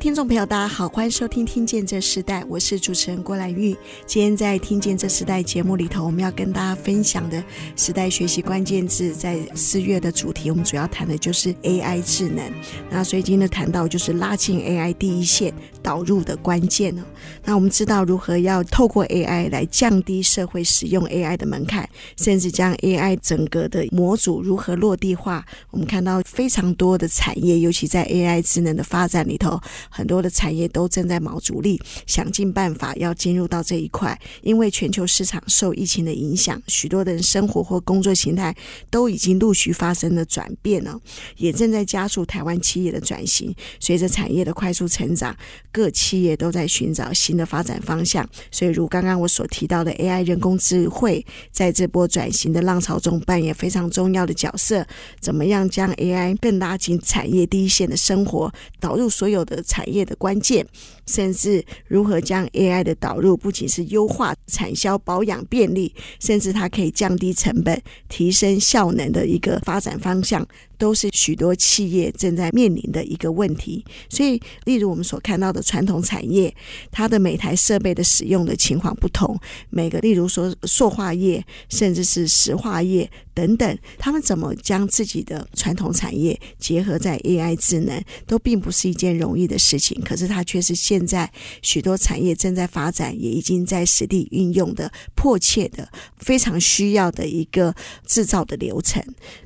听众朋友，大家好，欢迎收听《听见这时代》，我是主持人郭兰玉。今天在《听见这时代》节目里头，我们要跟大家分享的时代学习关键字，在四月的主题，我们主要谈的就是 AI 智能。那所以今天谈到就是拉近 AI 第一线导入的关键哦。那我们知道如何要透过 AI 来降低社会使用 AI 的门槛，甚至将 AI 整个的模组如何落地化。我们看到非常多的产业，尤其在 AI 智能的发展里头。很多的产业都正在卯足力，想尽办法要进入到这一块。因为全球市场受疫情的影响，许多人生活或工作形态都已经陆续发生了转变了，也正在加速台湾企业的转型。随着产业的快速成长，各企业都在寻找新的发展方向。所以，如刚刚我所提到的 AI 人工智慧，在这波转型的浪潮中扮演非常重要的角色。怎么样将 AI 更拉近产业第一线的生活，导入所有的？产产业的关键，甚至如何将 AI 的导入，不仅是优化产销保养便利，甚至它可以降低成本、提升效能的一个发展方向。都是许多企业正在面临的一个问题，所以，例如我们所看到的传统产业，它的每台设备的使用的情况不同，每个例如说塑化业，甚至是石化业等等，他们怎么将自己的传统产业结合在 AI 智能，都并不是一件容易的事情。可是，它却是现在许多产业正在发展，也已经在实地运用的迫切的、非常需要的一个制造的流程。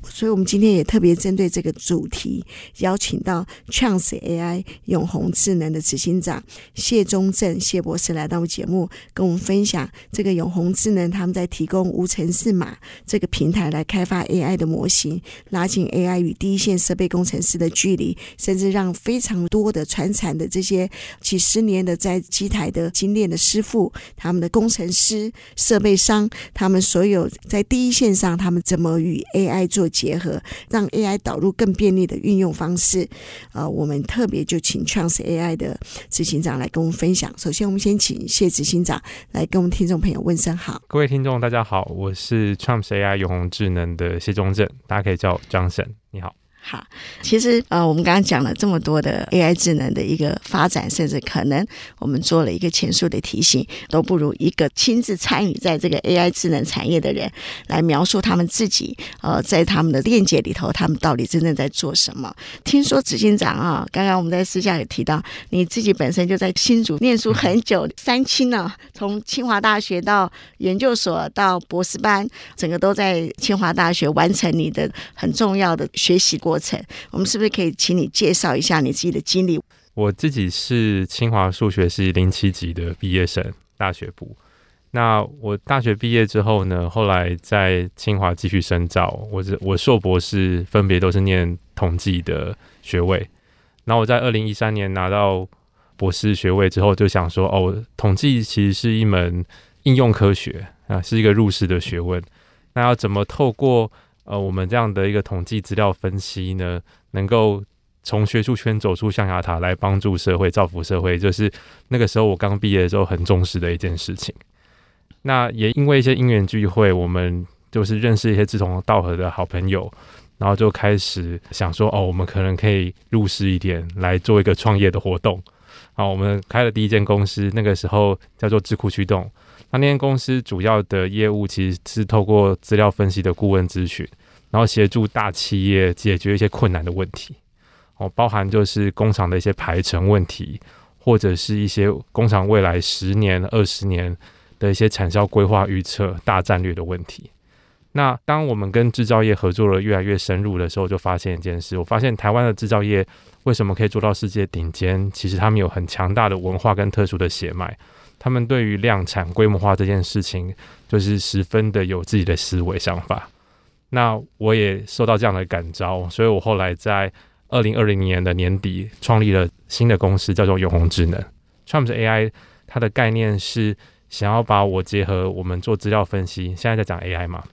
所以，我们今天也特别。针对这个主题，邀请到 Chance AI 永鸿智能的执行长谢忠正谢博士来到我们节目，跟我们分享这个永鸿智能他们在提供无程式码这个平台来开发 AI 的模型，拉近 AI 与第一线设备工程师的距离，甚至让非常多的传产的这些几十年的在机台的精炼的师傅，他们的工程师、设备商，他们所有在第一线上，他们怎么与 AI 做结合，让 AI 导入更便利的运用方式，呃，我们特别就请 Chance AI 的执行长来跟我们分享。首先，我们先请谢执行长来跟我们听众朋友问声好。各位听众，大家好，我是 Chance AI 永鸿智能的谢忠正，大家可以叫我 Johnson。你好。好，其实呃，我们刚刚讲了这么多的 AI 智能的一个发展，甚至可能我们做了一个前述的提醒，都不如一个亲自参与在这个 AI 智能产业的人来描述他们自己呃，在他们的链接里头，他们到底真正在做什么。听说执行长啊，刚刚我们在私下也提到，你自己本身就在新竹念书很久，三清呢，从清华大学到研究所到博士班，整个都在清华大学完成你的很重要的学习过过程。我们是不是可以请你介绍一下你自己的经历？我自己是清华数学系零七级的毕业生，大学部。那我大学毕业之后呢，后来在清华继续深造。我是我硕博士分别都是念统计的学位。然后我在二零一三年拿到博士学位之后，就想说，哦，统计其实是一门应用科学啊，是一个入世的学问。那要怎么透过呃，我们这样的一个统计资料分析呢，能够从学术圈走出象牙塔，来帮助社会、造福社会，就是那个时候我刚毕业的时候很重视的一件事情。那也因为一些因缘聚会，我们就是认识一些志同道合的好朋友，然后就开始想说，哦，我们可能可以入世一点，来做一个创业的活动。好，我们开了第一间公司，那个时候叫做智库驱动。那那间公司主要的业务其实是透过资料分析的顾问咨询，然后协助大企业解决一些困难的问题，哦，包含就是工厂的一些排程问题，或者是一些工厂未来十年、二十年的一些产销规划预测、大战略的问题。那当我们跟制造业合作了越来越深入的时候，就发现一件事，我发现台湾的制造业为什么可以做到世界顶尖？其实他们有很强大的文化跟特殊的血脉。他们对于量产规模化这件事情，就是十分的有自己的思维想法。那我也受到这样的感召，所以我后来在二零二零年的年底创立了新的公司，叫做永鸿智能。Chance AI 它的概念是想要把我结合我们做资料分析，现在在讲 AI 嘛，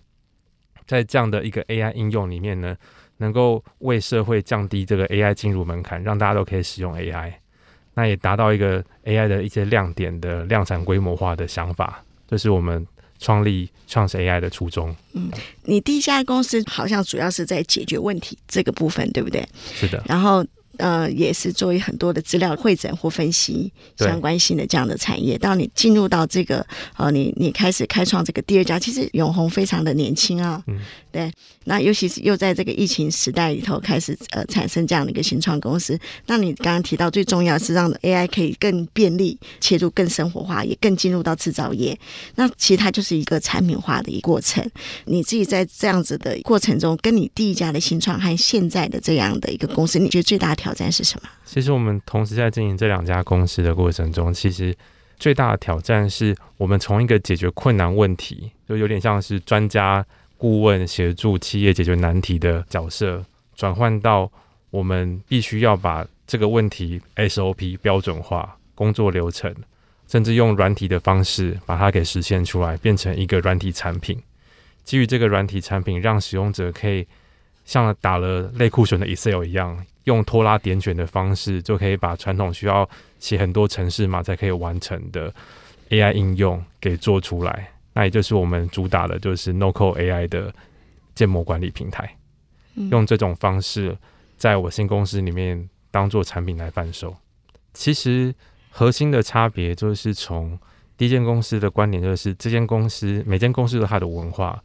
在这样的一个 AI 应用里面呢，能够为社会降低这个 AI 进入门槛，让大家都可以使用 AI，那也达到一个 AI 的一些亮点的量产规模化的想法，这是我们创立 Chunks AI 的初衷。嗯，你第一家公司好像主要是在解决问题这个部分，对不对？是的。然后。呃，也是作为很多的资料会诊或分析相关性的这样的产业。当你进入到这个呃，你你开始开创这个第二家，其实永红非常的年轻啊，嗯，对。那尤其是又在这个疫情时代里头开始呃产生这样的一个新创公司。那你刚刚提到最重要是让 AI 可以更便利切入更生活化，也更进入到制造业。那其实它就是一个产品化的一个过程。你自己在这样子的过程中，跟你第一家的新创和现在的这样的一个公司，你觉得最大挑挑战是什么？其实我们同时在经营这两家公司的过程中，其实最大的挑战是我们从一个解决困难问题，就有点像是专家顾问协助企业解决难题的角色，转换到我们必须要把这个问题 SOP 标准化、工作流程，甚至用软体的方式把它给实现出来，变成一个软体产品。基于这个软体产品，让使用者可以像打了类库存的 Excel 一样。用拖拉点卷的方式，就可以把传统需要写很多程式码才可以完成的 AI 应用给做出来。那也就是我们主打的，就是 No-Code AI 的建模管理平台。用这种方式，在我新公司里面当做产品来贩售。其实核心的差别就是从第一间公司的观点，就是这间公司每间公司都有它的文化，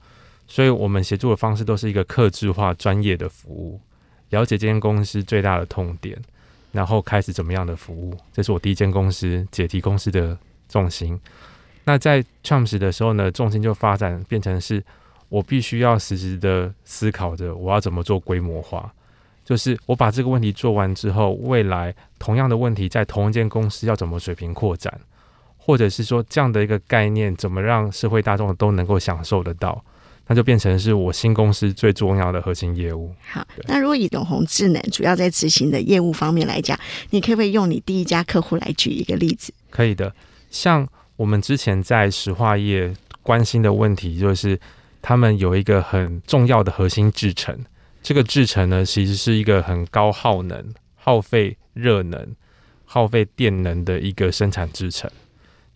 所以我们协助的方式都是一个客制化、专业的服务。了解这间公司最大的痛点，然后开始怎么样的服务，这是我第一间公司解题公司的重心。那在 Chunks 的时候呢，重心就发展变成是我必须要实时的思考着我要怎么做规模化，就是我把这个问题做完之后，未来同样的问题在同一间公司要怎么水平扩展，或者是说这样的一个概念怎么让社会大众都能够享受得到。那就变成是我新公司最重要的核心业务。好，那如果以永鸿智能主要在执行的业务方面来讲，你可不可以用你第一家客户来举一个例子？可以的，像我们之前在石化业关心的问题，就是他们有一个很重要的核心制程，这个制程呢，其实是一个很高耗能、耗费热能、耗费电能的一个生产制程。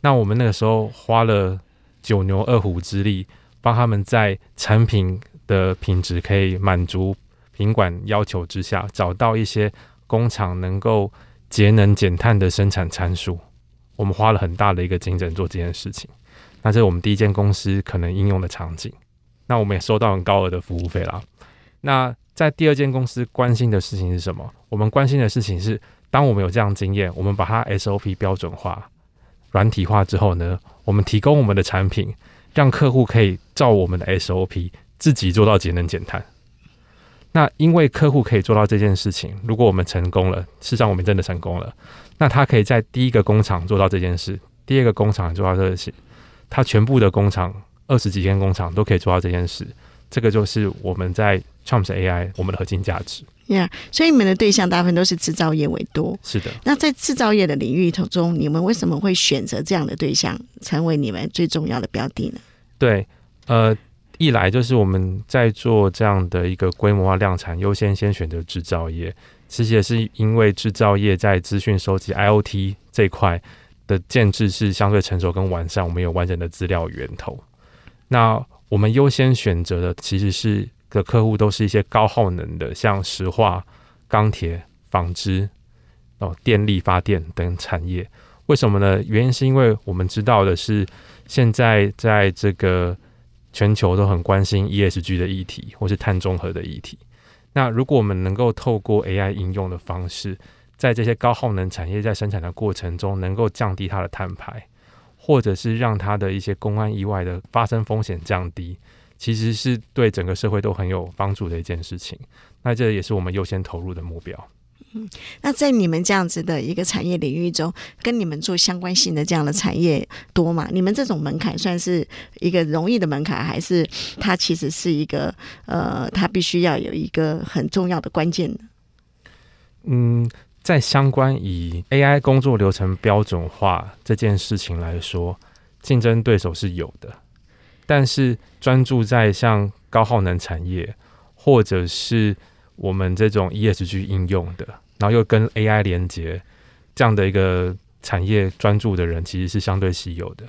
那我们那个时候花了九牛二虎之力。帮他们在产品的品质可以满足品管要求之下，找到一些工厂能够节能减碳的生产参数。我们花了很大的一个精神做这件事情。那这是我们第一间公司可能应用的场景。那我们也收到很高额的服务费啦。那在第二间公司关心的事情是什么？我们关心的事情是，当我们有这样经验，我们把它 SOP 标准化、软体化之后呢，我们提供我们的产品。让客户可以照我们的 SOP 自己做到节能减碳。那因为客户可以做到这件事情，如果我们成功了，事实上我们真的成功了，那他可以在第一个工厂做到这件事，第二个工厂做到这件事，他全部的工厂二十几间工厂都可以做到这件事。这个就是我们在 Champs AI 我们的核心价值。呀，yeah, 所以你们的对象大部分都是制造业为多。是的。那在制造业的领域头中，你们为什么会选择这样的对象成为你们最重要的标的呢？对，呃，一来就是我们在做这样的一个规模化量产，优先先选择制造业。其实也是因为制造业在资讯收集 IoT 这一块的建制是相对成熟跟完善，我们有完整的资料源头。那我们优先选择的其实是的客户都是一些高耗能的，像石化、钢铁、纺织、哦电力发电等产业。为什么呢？原因是因为我们知道的是，现在在这个全球都很关心 ESG 的议题，或是碳中和的议题。那如果我们能够透过 AI 应用的方式，在这些高耗能产业在生产的过程中，能够降低它的碳排。或者是让它的一些公安意外的发生风险降低，其实是对整个社会都很有帮助的一件事情。那这也是我们优先投入的目标。嗯，那在你们这样子的一个产业领域中，跟你们做相关性的这样的产业多吗？你们这种门槛算是一个容易的门槛，还是它其实是一个呃，它必须要有一个很重要的关键？嗯。在相关以 AI 工作流程标准化这件事情来说，竞争对手是有的，但是专注在像高耗能产业，或者是我们这种 ESG 应用的，然后又跟 AI 连接这样的一个产业专注的人，其实是相对稀有的。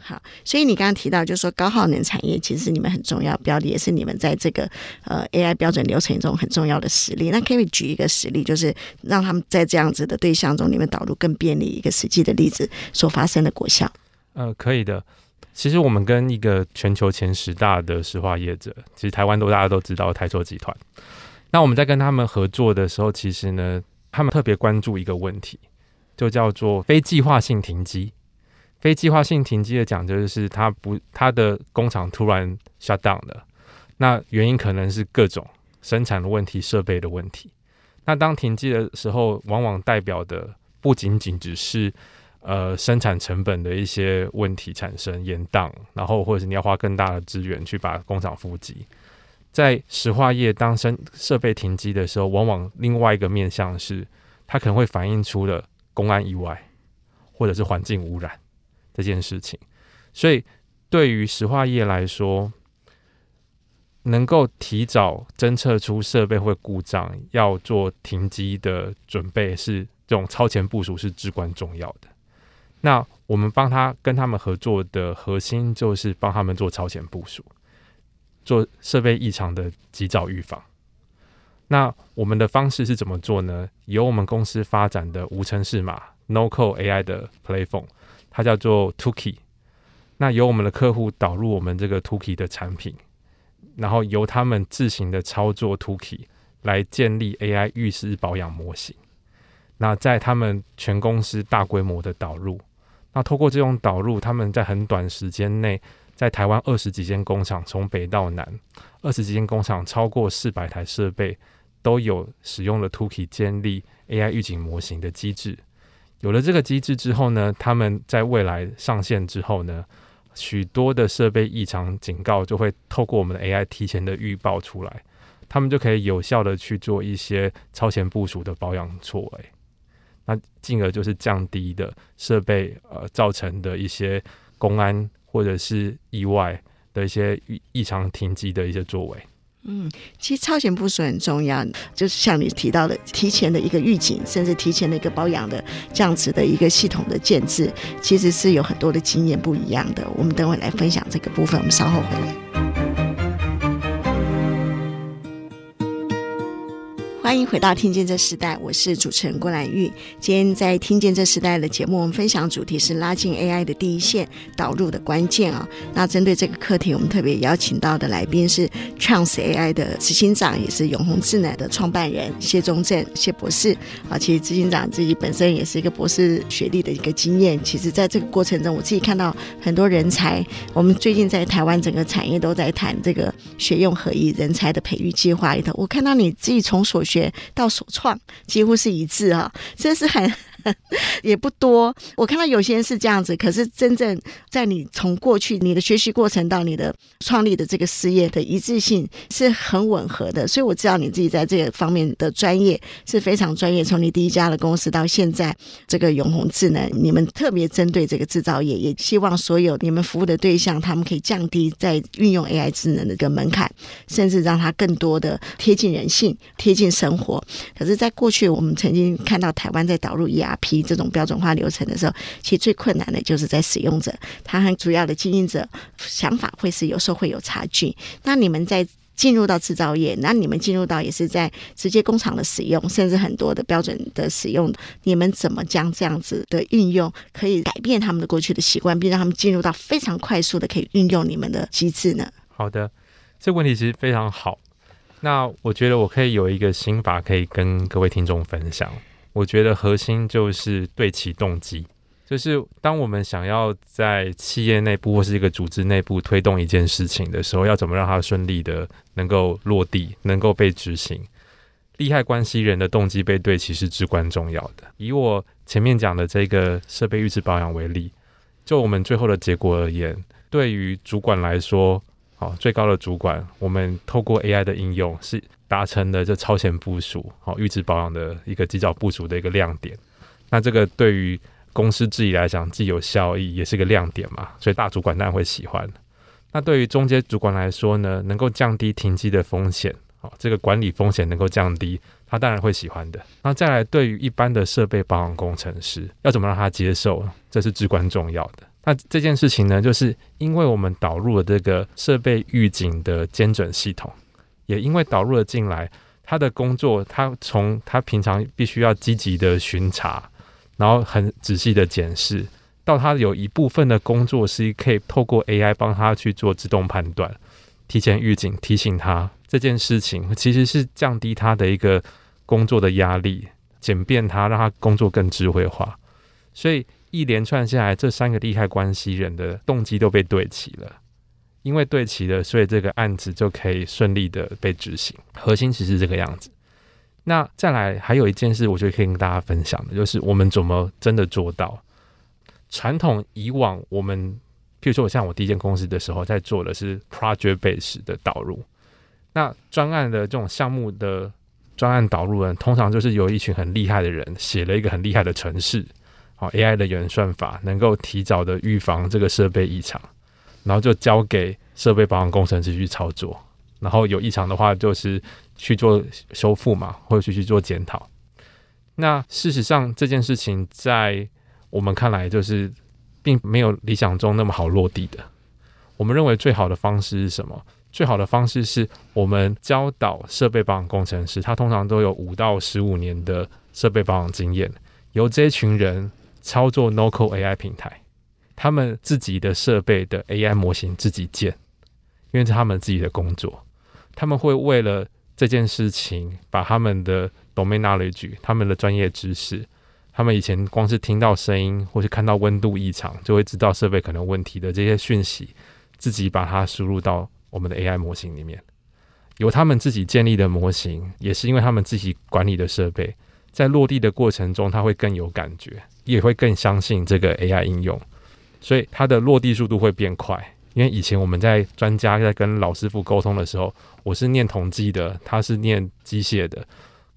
好，所以你刚刚提到，就是说高耗能产业其实是你们很重要标的，也是你们在这个呃 AI 标准流程中很重要的实例。那可以举一个实例，就是让他们在这样子的对象中，你们导入更便利一个实际的例子所发生的果效。呃，可以的。其实我们跟一个全球前十大的石化业者，其实台湾都大家都知道台塑集团。那我们在跟他们合作的时候，其实呢，他们特别关注一个问题，就叫做非计划性停机。非计划性停机的讲就是，它不，它的工厂突然 shut down 了，那原因可能是各种生产的问题、设备的问题。那当停机的时候，往往代表的不仅仅只是呃生产成本的一些问题产生延宕，然后或者是你要花更大的资源去把工厂复机。在石化业，当生设备停机的时候，往往另外一个面向是，它可能会反映出了公安意外，或者是环境污染。这件事情，所以对于石化业来说，能够提早侦测出设备会故障，要做停机的准备，是这种超前部署是至关重要的。那我们帮他跟他们合作的核心，就是帮他们做超前部署，做设备异常的及早预防。那我们的方式是怎么做呢？由我们公司发展的无程式码 No Code AI 的 Platform。它叫做 Tukey，那由我们的客户导入我们这个 Tukey 的产品，然后由他们自行的操作 Tukey 来建立 AI 浴室保养模型。那在他们全公司大规模的导入，那透过这种导入，他们在很短时间内，在台湾二十几间工厂，从北到南，二十几间工厂超过四百台设备，都有使用了 Tuki 建立 AI 预警模型的机制。有了这个机制之后呢，他们在未来上线之后呢，许多的设备异常警告就会透过我们的 AI 提前的预报出来，他们就可以有效的去做一些超前部署的保养作为，那进而就是降低的设备呃造成的一些公安或者是意外的一些异常停机的一些作为。嗯，其实超前部署很重要，就是像你提到的，提前的一个预警，甚至提前的一个保养的这样子的一个系统的建制，其实是有很多的经验不一样的。我们等会来分享这个部分，我们稍后回来。欢迎回到《听见这时代》，我是主持人郭兰玉。今天在《听见这时代》的节目，我们分享主题是拉近 AI 的第一线导入的关键啊。那针对这个课题，我们特别邀请到的来宾是 Chance AI 的执行长，也是永鸿智能的创办人谢宗正谢博士啊。其实执行长自己本身也是一个博士学历的一个经验。其实，在这个过程中，我自己看到很多人才。我们最近在台湾整个产业都在谈这个学用合一人才的培育计划里头，我看到你自己从所学。到首创几乎是一致啊，真是很。也不多，我看到有些人是这样子，可是真正在你从过去你的学习过程到你的创立的这个事业的一致性是很吻合的，所以我知道你自己在这个方面的专业是非常专业。从你第一家的公司到现在这个永鸿智能，你们特别针对这个制造业，也希望所有你们服务的对象，他们可以降低在运用 AI 智能的这个门槛，甚至让它更多的贴近人性、贴近生活。可是，在过去我们曾经看到台湾在导入 ER P 这种标准化流程的时候，其实最困难的就是在使用者，他和主要的经营者想法会是有时候会有差距。那你们在进入到制造业，那你们进入到也是在直接工厂的使用，甚至很多的标准的使用，你们怎么将这样子的运用可以改变他们的过去的习惯，并让他们进入到非常快速的可以运用你们的机制呢？好的，这个问题其实非常好。那我觉得我可以有一个心法可以跟各位听众分享。我觉得核心就是对齐动机，就是当我们想要在企业内部或是一个组织内部推动一件事情的时候，要怎么让它顺利的能够落地，能够被执行？利害关系人的动机被对齐是至关重要的。以我前面讲的这个设备预制保养为例，就我们最后的结果而言，对于主管来说，好，最高的主管，我们透过 AI 的应用是。达成了这超前部署，好预制保养的一个及早部署的一个亮点。那这个对于公司治理来讲，既有效益，也是个亮点嘛。所以大主管当然会喜欢。那对于中间主管来说呢，能够降低停机的风险，好，这个管理风险能够降低，他当然会喜欢的。那再来，对于一般的设备保养工程师，要怎么让他接受，这是至关重要的。那这件事情呢，就是因为我们导入了这个设备预警的监准系统，也因为导入了进来，他的工作，他从他平常必须要积极的巡查，然后很仔细的检视，到他有一部分的工作是可以透过 AI 帮他去做自动判断。提前预警，提醒他这件事情，其实是降低他的一个工作的压力，简便他，让他工作更智慧化。所以一连串下来，这三个利害关系人的动机都被对齐了。因为对齐了，所以这个案子就可以顺利的被执行。核心其实是这个样子。那再来还有一件事，我觉得可以跟大家分享的，就是我们怎么真的做到传统以往我们。譬如说，我像我第一间公司的时候，在做的是 project base 的导入。那专案的这种项目的专案导入呢，通常就是有一群很厉害的人写了一个很厉害的程式，好 AI 的原算法，能够提早的预防这个设备异常，然后就交给设备保养工程师去操作。然后有异常的话，就是去做修复嘛，或者去去做检讨。那事实上，这件事情在我们看来就是。并没有理想中那么好落地的。我们认为最好的方式是什么？最好的方式是我们教导设备保养工程师，他通常都有五到十五年的设备保养经验，由这群人操作 NoCo AI 平台，他们自己的设备的 AI 模型自己建，因为是他们自己的工作，他们会为了这件事情，把他们的 domain knowledge，他们的专业知识。他们以前光是听到声音，或是看到温度异常，就会知道设备可能问题的这些讯息，自己把它输入到我们的 AI 模型里面。由他们自己建立的模型，也是因为他们自己管理的设备，在落地的过程中，他会更有感觉，也会更相信这个 AI 应用，所以它的落地速度会变快。因为以前我们在专家在跟老师傅沟通的时候，我是念统计的，他是念机械的。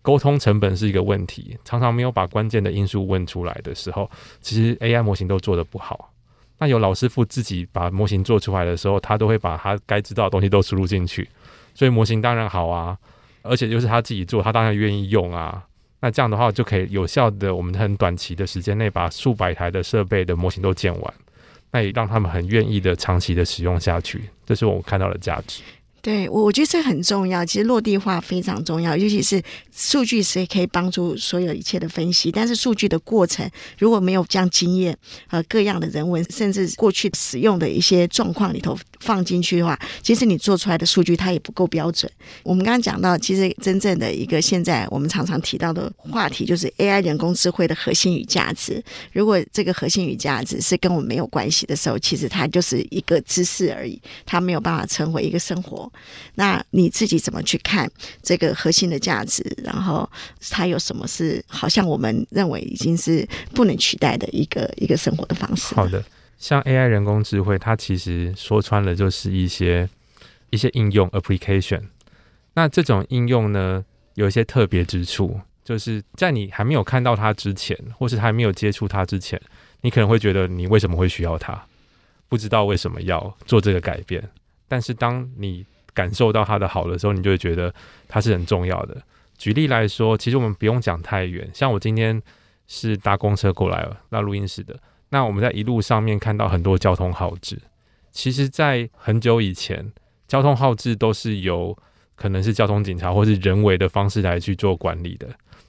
沟通成本是一个问题，常常没有把关键的因素问出来的时候，其实 AI 模型都做得不好。那有老师傅自己把模型做出来的时候，他都会把他该知道的东西都输入进去，所以模型当然好啊，而且就是他自己做，他当然愿意用啊。那这样的话就可以有效的，我们很短期的时间内把数百台的设备的模型都建完，那也让他们很愿意的长期的使用下去，这是我们看到的价值。对，我我觉得这很重要。其实落地化非常重要，尤其是数据是可以帮助所有一切的分析。但是数据的过程如果没有将经验和各样的人文，甚至过去使用的一些状况里头放进去的话，其实你做出来的数据它也不够标准。我们刚刚讲到，其实真正的一个现在我们常常提到的话题，就是 AI 人工智慧的核心与价值。如果这个核心与价值是跟我们没有关系的时候，其实它就是一个知识而已，它没有办法成为一个生活。那你自己怎么去看这个核心的价值？然后它有什么是好像我们认为已经是不能取代的一个一个生活的方式？好的，像 AI 人工智慧，它其实说穿了就是一些一些应用 application。那这种应用呢，有一些特别之处，就是在你还没有看到它之前，或是还没有接触它之前，你可能会觉得你为什么会需要它？不知道为什么要做这个改变。但是当你感受到它的好的时候，你就会觉得它是很重要的。举例来说，其实我们不用讲太远，像我今天是搭公车过来了，那录音室的。那我们在一路上面看到很多交通号志，其实，在很久以前，交通号志都是由可能是交通警察或是人为的方式来去做管理的。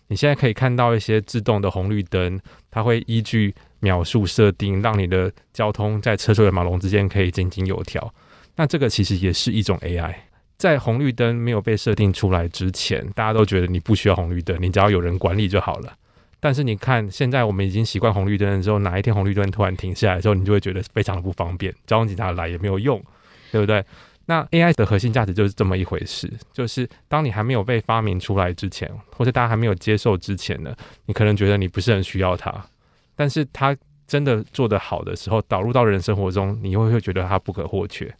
你现在可以看到一些自动的红绿灯，它会依据秒数设定，让你的交通在车水马龙之间可以井井有条。那这个其实也是一种 AI，在红绿灯没有被设定出来之前，大家都觉得你不需要红绿灯，你只要有人管理就好了。但是你看，现在我们已经习惯红绿灯的时候，哪一天红绿灯突然停下来的时候，你就会觉得非常的不方便，交通警察来也没有用，对不对？那 AI 的核心价值就是这么一回事，就是当你还没有被发明出来之前，或者大家还没有接受之前呢，你可能觉得你不是很需要它，但是它真的做得好的时候，导入到人生活中，你会会觉得它不可或缺。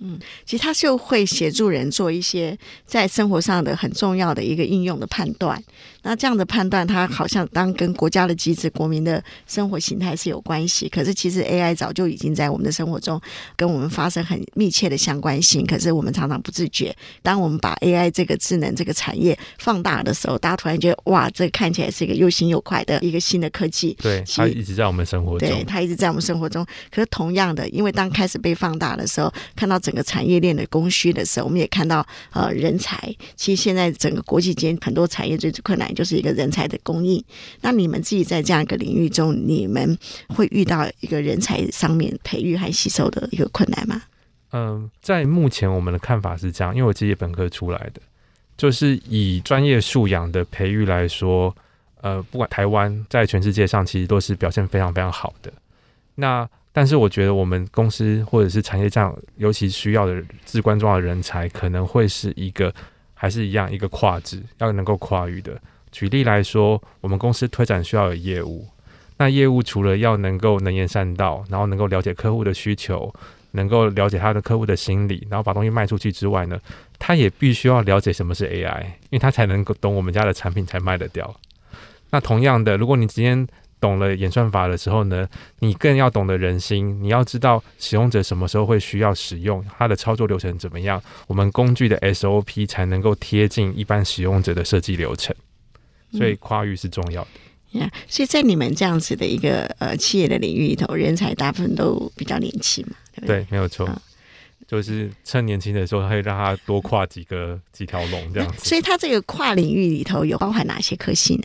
嗯，其实它就会协助人做一些在生活上的很重要的一个应用的判断。那这样的判断，它好像当跟国家的机制、国民的生活形态是有关系。可是其实 AI 早就已经在我们的生活中跟我们发生很密切的相关性。可是我们常常不自觉。当我们把 AI 这个智能这个产业放大的时候，大家突然觉得哇，这看起来是一个又新又快的一个新的科技。对，它一直在我们生活中。对，它一直在我们生活中。可是同样的，因为当开始被放大的时候，看到整个产业链的供需的时候，我们也看到呃人才。其实现在整个国际间很多产业最困难就是一个人才的供应。那你们自己在这样一个领域中，你们会遇到一个人才上面培育和吸收的一个困难吗？嗯、在目前我们的看法是这样，因为我自己本科出来的，就是以专业素养的培育来说，呃，不管台湾在全世界上其实都是表现非常非常好的。那但是我觉得我们公司或者是产业这样，尤其需要的至关重要的人才，可能会是一个还是一样一个跨质，要能够跨域的。举例来说，我们公司推展需要有业务，那业务除了要能够能言善道，然后能够了解客户的需求，能够了解他的客户的心理，然后把东西卖出去之外呢，他也必须要了解什么是 AI，因为他才能够懂我们家的产品才卖得掉。那同样的，如果你今天懂了演算法的时候呢，你更要懂得人心。你要知道使用者什么时候会需要使用，它的操作流程怎么样，我们工具的 SOP 才能够贴近一般使用者的设计流程。所以跨域是重要的。嗯，yeah, 所以在你们这样子的一个呃企业的领域里头，人才大部分都比较年轻嘛，对不对？对，没有错。嗯，就是趁年轻的时候，可以让他多跨几个几条龙这样子。所以，他这个跨领域里头有包含哪些科系呢？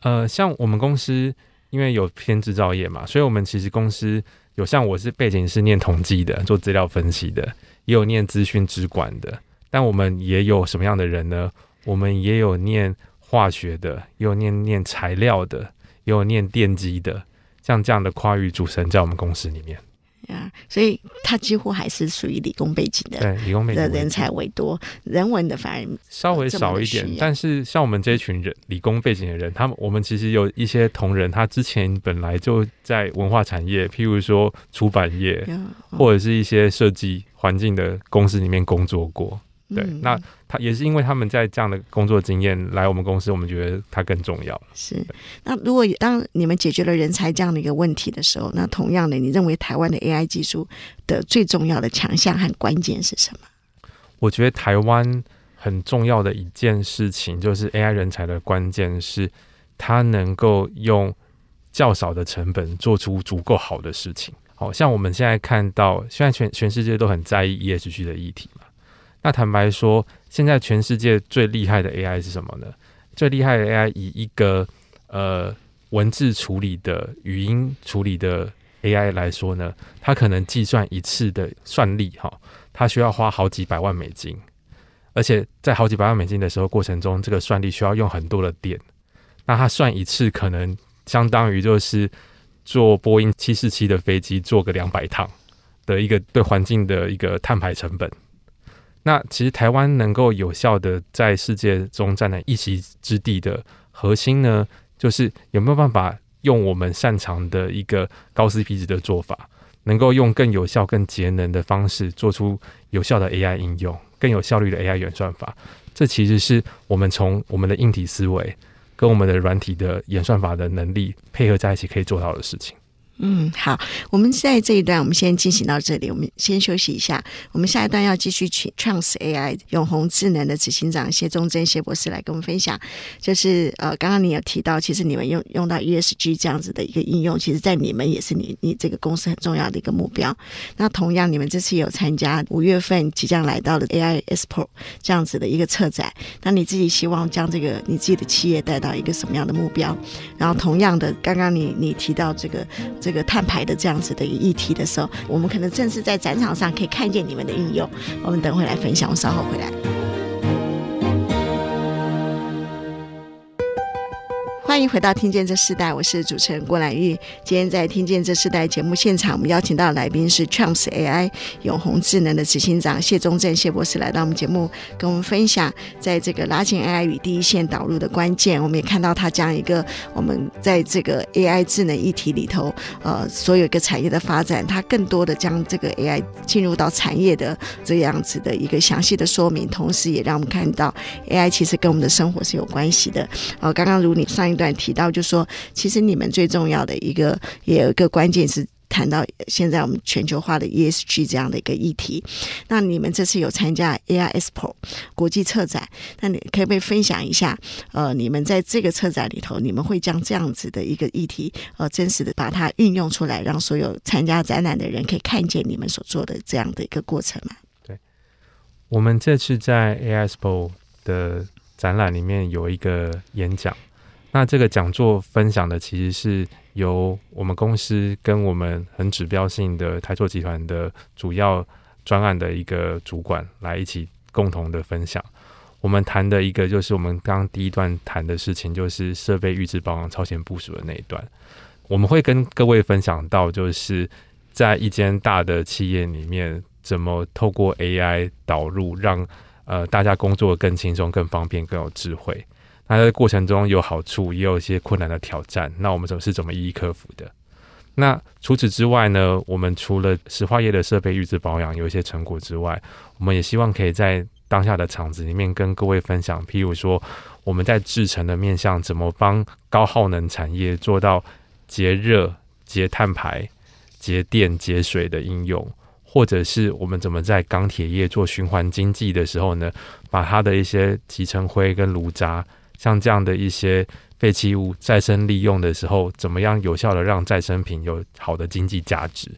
呃，像我们公司。因为有偏制造业嘛，所以我们其实公司有像我是背景是念统计的，做资料分析的，也有念资讯资管的。但我们也有什么样的人呢？我们也有念化学的，也有念念材料的，也有念电机的，像这样的跨域组成在我们公司里面。啊，所以他几乎还是属于理工背景的，对，理工背景的人才为多，人文的反而稍微少一点。但是像我们这一群人，理工背景的人，他们我们其实有一些同仁，他之前本来就在文化产业，譬如说出版业，或者是一些设计环境的公司里面工作过。对，那他也是因为他们在这样的工作经验来我们公司，我们觉得他更重要。是，那如果当你们解决了人才这样的一个问题的时候，那同样的，你认为台湾的 AI 技术的最重要的强项和关键是什么？我觉得台湾很重要的一件事情，就是 AI 人才的关键是，他能够用较少的成本做出足够好的事情。好像我们现在看到，现在全全世界都很在意 ESG 的议题嘛。那坦白说，现在全世界最厉害的 AI 是什么呢？最厉害的 AI 以一个呃文字处理的、语音处理的 AI 来说呢，它可能计算一次的算力哈，它需要花好几百万美金，而且在好几百万美金的时候过程中，这个算力需要用很多的电。那它算一次可能相当于就是坐波音七四七的飞机坐个两百趟的一个对环境的一个碳排成本。那其实台湾能够有效的在世界中占了一席之地的核心呢，就是有没有办法用我们擅长的一个高 CP 值的做法，能够用更有效、更节能的方式做出有效的 AI 应用，更有效率的 AI 演算法。这其实是我们从我们的硬体思维跟我们的软体的演算法的能力配合在一起可以做到的事情。嗯，好，我们在这一段我们先进行到这里，我们先休息一下。我们下一段要继续请 Trans AI 永鸿智能的执行长谢忠珍谢博士来跟我们分享。就是呃，刚刚你有提到，其实你们用用到 ESG 这样子的一个应用，其实在你们也是你你这个公司很重要的一个目标。那同样，你们这次有参加五月份即将来到的 AI Expo 这样子的一个策展，那你自己希望将这个你自己的企业带到一个什么样的目标？然后同样的，刚刚你你提到这个。这个碳排的这样子的一个议题的时候，我们可能正是在展场上可以看见你们的应用。我们等会来分享，我稍后回来。欢迎回到《听见这世代》，我是主持人郭兰玉。今天在《听见这世代》节目现场，我们邀请到的来宾是 Trumps AI 永鸿智能的执行长谢宗正谢博士来到我们节目，跟我们分享在这个拉近 AI 与第一线导入的关键。我们也看到他将一个我们在这个 AI 智能议题里头，呃，所有一个产业的发展，他更多的将这个 AI 进入到产业的这样子的一个详细的说明，同时也让我们看到 AI 其实跟我们的生活是有关系的。呃，刚刚如你上一段提到，就说，其实你们最重要的一个，也有一个关键是谈到现在我们全球化的 ESG 这样的一个议题。那你们这次有参加 AI Expo 国际策展，那你可不可以分享一下？呃，你们在这个策展里头，你们会将这样子的一个议题，呃，真实的把它运用出来，让所有参加展览的人可以看见你们所做的这样的一个过程吗？对，我们这次在 AI Expo 的展览里面有一个演讲。那这个讲座分享的其实是由我们公司跟我们很指标性的台塑集团的主要专案的一个主管来一起共同的分享。我们谈的一个就是我们刚第一段谈的事情，就是设备预制保养超前部署的那一段。我们会跟各位分享到，就是在一间大的企业里面，怎么透过 AI 导入，让呃大家工作更轻松、更方便、更有智慧。那在过程中有好处，也有一些困难的挑战。那我们怎么是怎么一一克服的？那除此之外呢？我们除了石化业的设备预制保养有一些成果之外，我们也希望可以在当下的场子里面跟各位分享。譬如说，我们在制程的面向怎么帮高耗能产业做到节热、节碳排、节电、节水的应用，或者是我们怎么在钢铁业做循环经济的时候呢，把它的一些集成灰跟炉渣。像这样的一些废弃物再生利用的时候，怎么样有效的让再生品有好的经济价值？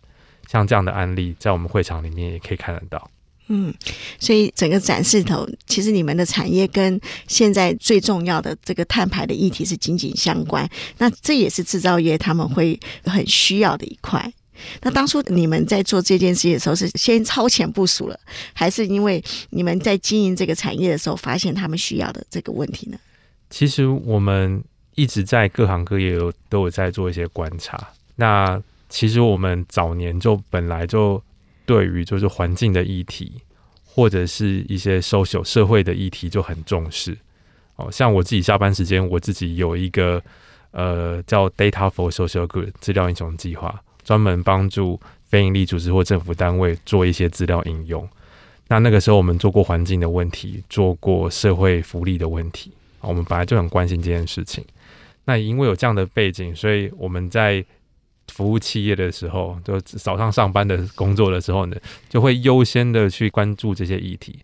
像这样的案例，在我们会场里面也可以看得到。嗯，所以整个展示头，其实你们的产业跟现在最重要的这个碳排的议题是紧紧相关。那这也是制造业他们会很需要的一块。那当初你们在做这件事情的时候，是先超前部署了，还是因为你们在经营这个产业的时候，发现他们需要的这个问题呢？其实我们一直在各行各业有都有在做一些观察。那其实我们早年就本来就对于就是环境的议题，或者是一些 social 社会的议题就很重视。哦，像我自己下班时间，我自己有一个呃叫 Data for Social Good 资料英雄计划，专门帮助非营利组织或政府单位做一些资料应用。那那个时候我们做过环境的问题，做过社会福利的问题。我们本来就很关心这件事情，那因为有这样的背景，所以我们在服务企业的时候，就早上上班的工作的时候呢，就会优先的去关注这些议题。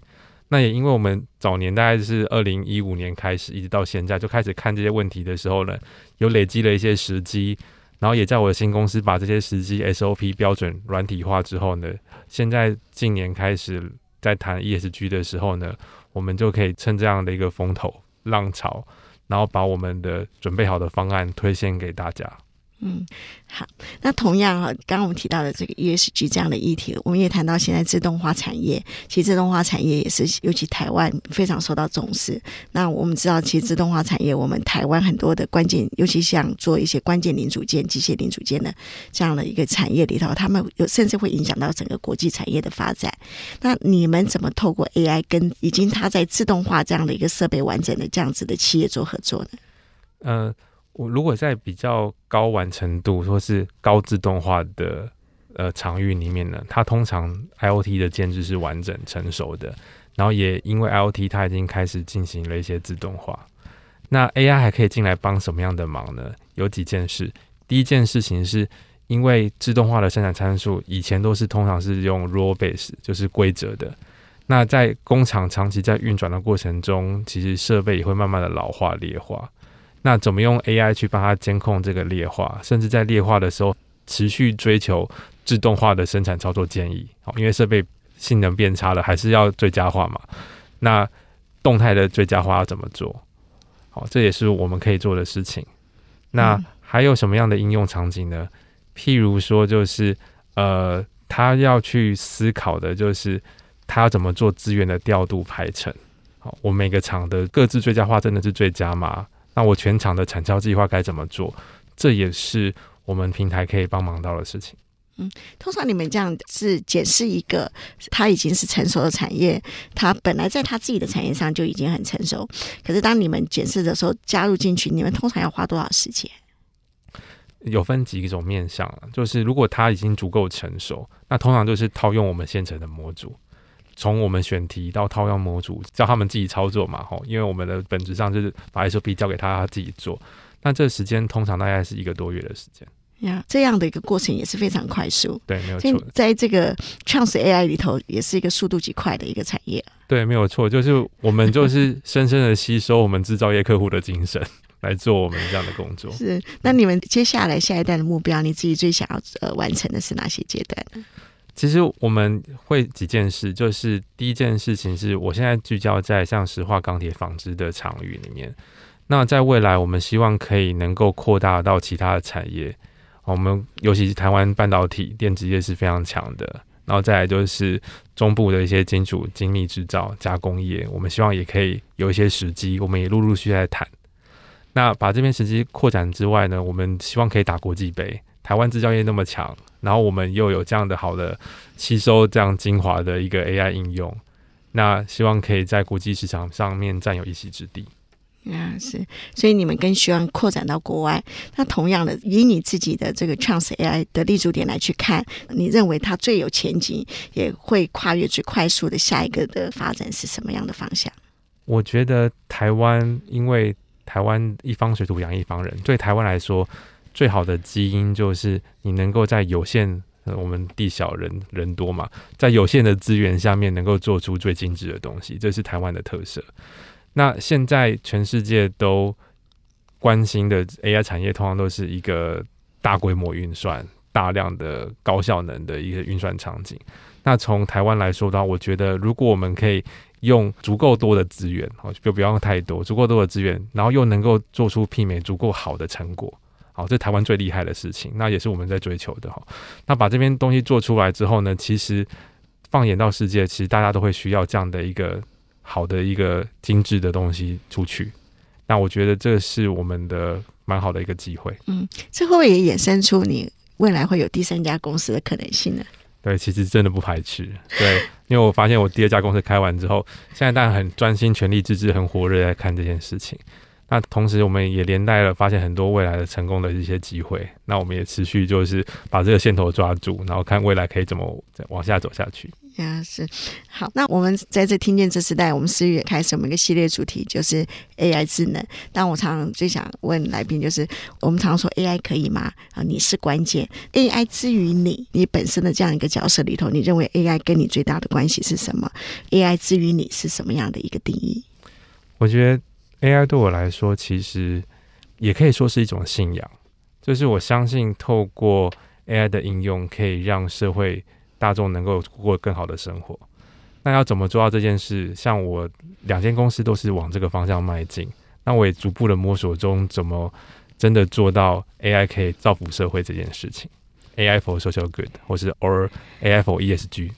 那也因为我们早年大概是二零一五年开始，一直到现在就开始看这些问题的时候呢，有累积了一些时机，然后也在我的新公司把这些时机 SOP 标准软体化之后呢，现在近年开始在谈 ESG 的时候呢，我们就可以趁这样的一个风头。浪潮，然后把我们的准备好的方案推荐给大家。嗯，好。那同样啊，刚刚我们提到的这个 ESG 这样的议题，我们也谈到现在自动化产业，其实自动化产业也是尤其台湾非常受到重视。那我们知道，其实自动化产业，我们台湾很多的关键，尤其像做一些关键零组件、机械零组件的这样的一个产业里头，他们有甚至会影响到整个国际产业的发展。那你们怎么透过 AI 跟已经它在自动化这样的一个设备完整的这样子的企业做合作呢？嗯、呃。我如果在比较高完成度或是高自动化的呃场域里面呢，它通常 IoT 的建制是完整成熟的，然后也因为 IoT 它已经开始进行了一些自动化。那 AI 还可以进来帮什么样的忙呢？有几件事。第一件事情是因为自动化的生产参数以前都是通常是用 rule base，就是规则的。那在工厂长期在运转的过程中，其实设备也会慢慢的老化劣化。那怎么用 AI 去帮它监控这个劣化，甚至在劣化的时候持续追求自动化的生产操作建议？好，因为设备性能变差了，还是要最佳化嘛。那动态的最佳化要怎么做？好，这也是我们可以做的事情。那还有什么样的应用场景呢？譬如说，就是呃，他要去思考的就是他要怎么做资源的调度排程。好，我每个厂的各自最佳化真的是最佳吗？那我全场的产销计划该怎么做？这也是我们平台可以帮忙到的事情。嗯，通常你们这样是检视一个它已经是成熟的产业，它本来在它自己的产业上就已经很成熟，可是当你们检视的时候加入进去，你们通常要花多少时间？有分几种面向，就是如果它已经足够成熟，那通常就是套用我们现成的模组，从我们选题到套用模组，叫他们自己操作嘛，吼，因为我们的本质上就是把 SOP 交给他，他自己做，那这时间通常大概是一个多月的时间。呀，这样的一个过程也是非常快速。对，没有错。在这个 Chunks AI 里头，也是一个速度极快的一个产业。对，没有错，就是我们就是深深的吸收我们制造业客户的精神来做我们这样的工作。是，那你们接下来下一代的目标，你自己最想要呃完成的是哪些阶段呢？其实我们会几件事，就是第一件事情是我现在聚焦在像石化、钢铁、纺织的场域里面。那在未来，我们希望可以能够扩大到其他的产业。我们尤其是台湾半导体电子业是非常强的，然后再来就是中部的一些金属精密制造加工业，我们希望也可以有一些时机，我们也陆陆续续在谈。那把这边时机扩展之外呢，我们希望可以打国际杯。台湾制造业那么强，然后我们又有这样的好的吸收这样精华的一个 AI 应用，那希望可以在国际市场上面占有一席之地。啊，是，所以你们更希望扩展到国外。那同样的，以你自己的这个 Chance AI 的立足点来去看，你认为它最有前景，也会跨越最快速的下一个的发展是什么样的方向？我觉得台湾，因为台湾一方水土养一方人，对台湾来说，最好的基因就是你能够在有限，我们地小人人多嘛，在有限的资源下面，能够做出最精致的东西，这是台湾的特色。那现在全世界都关心的 AI 产业，通常都是一个大规模运算、大量的高效能的一个运算场景。那从台湾来说的话，我觉得如果我们可以用足够多的资源，哦，就不要用太多，足够多的资源，然后又能够做出媲美足够好的成果，好，这是台湾最厉害的事情，那也是我们在追求的哈。那把这边东西做出来之后呢，其实放眼到世界，其实大家都会需要这样的一个。好的一个精致的东西出去，那我觉得这是我们的蛮好的一个机会。嗯，这会不会也衍生出你未来会有第三家公司的可能性呢？对，其实真的不排斥。对，因为我发现我第二家公司开完之后，现在大家很专心、全力致志、很火热在看这件事情。那同时，我们也连带了发现很多未来的成功的一些机会。那我们也持续就是把这个线头抓住，然后看未来可以怎么再往下走下去。呀，是好。那我们在这听见这时代，我们四月开始，我们一个系列主题就是 AI 智能。但我常常最想问来宾，就是我们常说 AI 可以吗？啊，你是关键。AI 之于你，你本身的这样一个角色里头，你认为 AI 跟你最大的关系是什么？AI 之于你是什么样的一个定义？我觉得 AI 对我来说，其实也可以说是一种信仰，就是我相信透过 AI 的应用，可以让社会。大众能够过更好的生活，那要怎么做到这件事？像我两间公司都是往这个方向迈进，那我也逐步的摸索中，怎么真的做到 AI 可以造福社会这件事情？AI for social good，或是 or AI for ESG。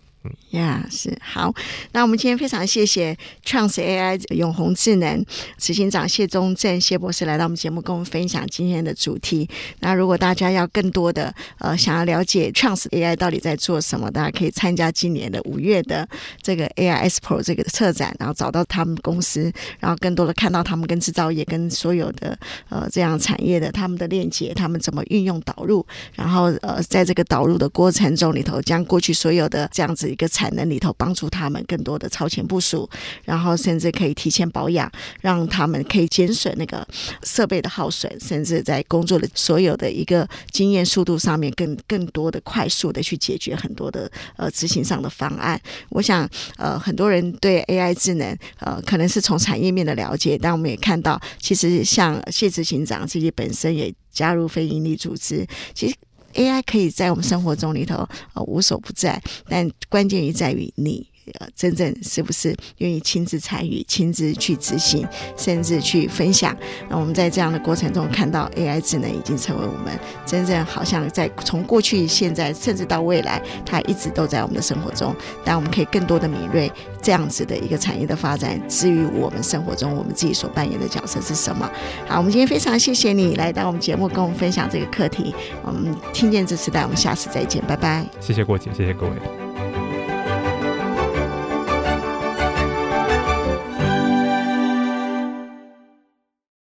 呀，yeah, 是好。那我们今天非常谢谢 Chunks AI 永鸿智能执行长谢宗正谢博士来到我们节目，跟我们分享今天的主题。那如果大家要更多的呃想要了解 Chunks AI 到底在做什么，大家可以参加今年的五月的这个 AI Expo 这个策展，然后找到他们公司，然后更多的看到他们跟制造业跟所有的呃这样产业的他们的链接，他们怎么运用导入，然后呃在这个导入的过程中里头，将过去所有的这样子。一个产能里头，帮助他们更多的超前部署，然后甚至可以提前保养，让他们可以减损那个设备的耗损，甚至在工作的所有的一个经验速度上面更更多的快速的去解决很多的呃执行上的方案。我想呃很多人对 AI 智能呃可能是从产业面的了解，但我们也看到，其实像谢执行长自己本身也加入非营利组织，其实。AI 可以在我们生活中里头呃无所不在，但关键于在于你。呃，真正是不是愿意亲自参与、亲自去执行，甚至去分享？那我们在这样的过程中看到 AI 智能已经成为我们真正好像在从过去、现在，甚至到未来，它一直都在我们的生活中。但我们可以更多的敏锐这样子的一个产业的发展，至于我们生活中我们自己所扮演的角色是什么？好，我们今天非常谢谢你来到我们节目，跟我们分享这个课题。我们听见这时代，我们下次再见，拜拜。谢谢郭姐，谢谢各位。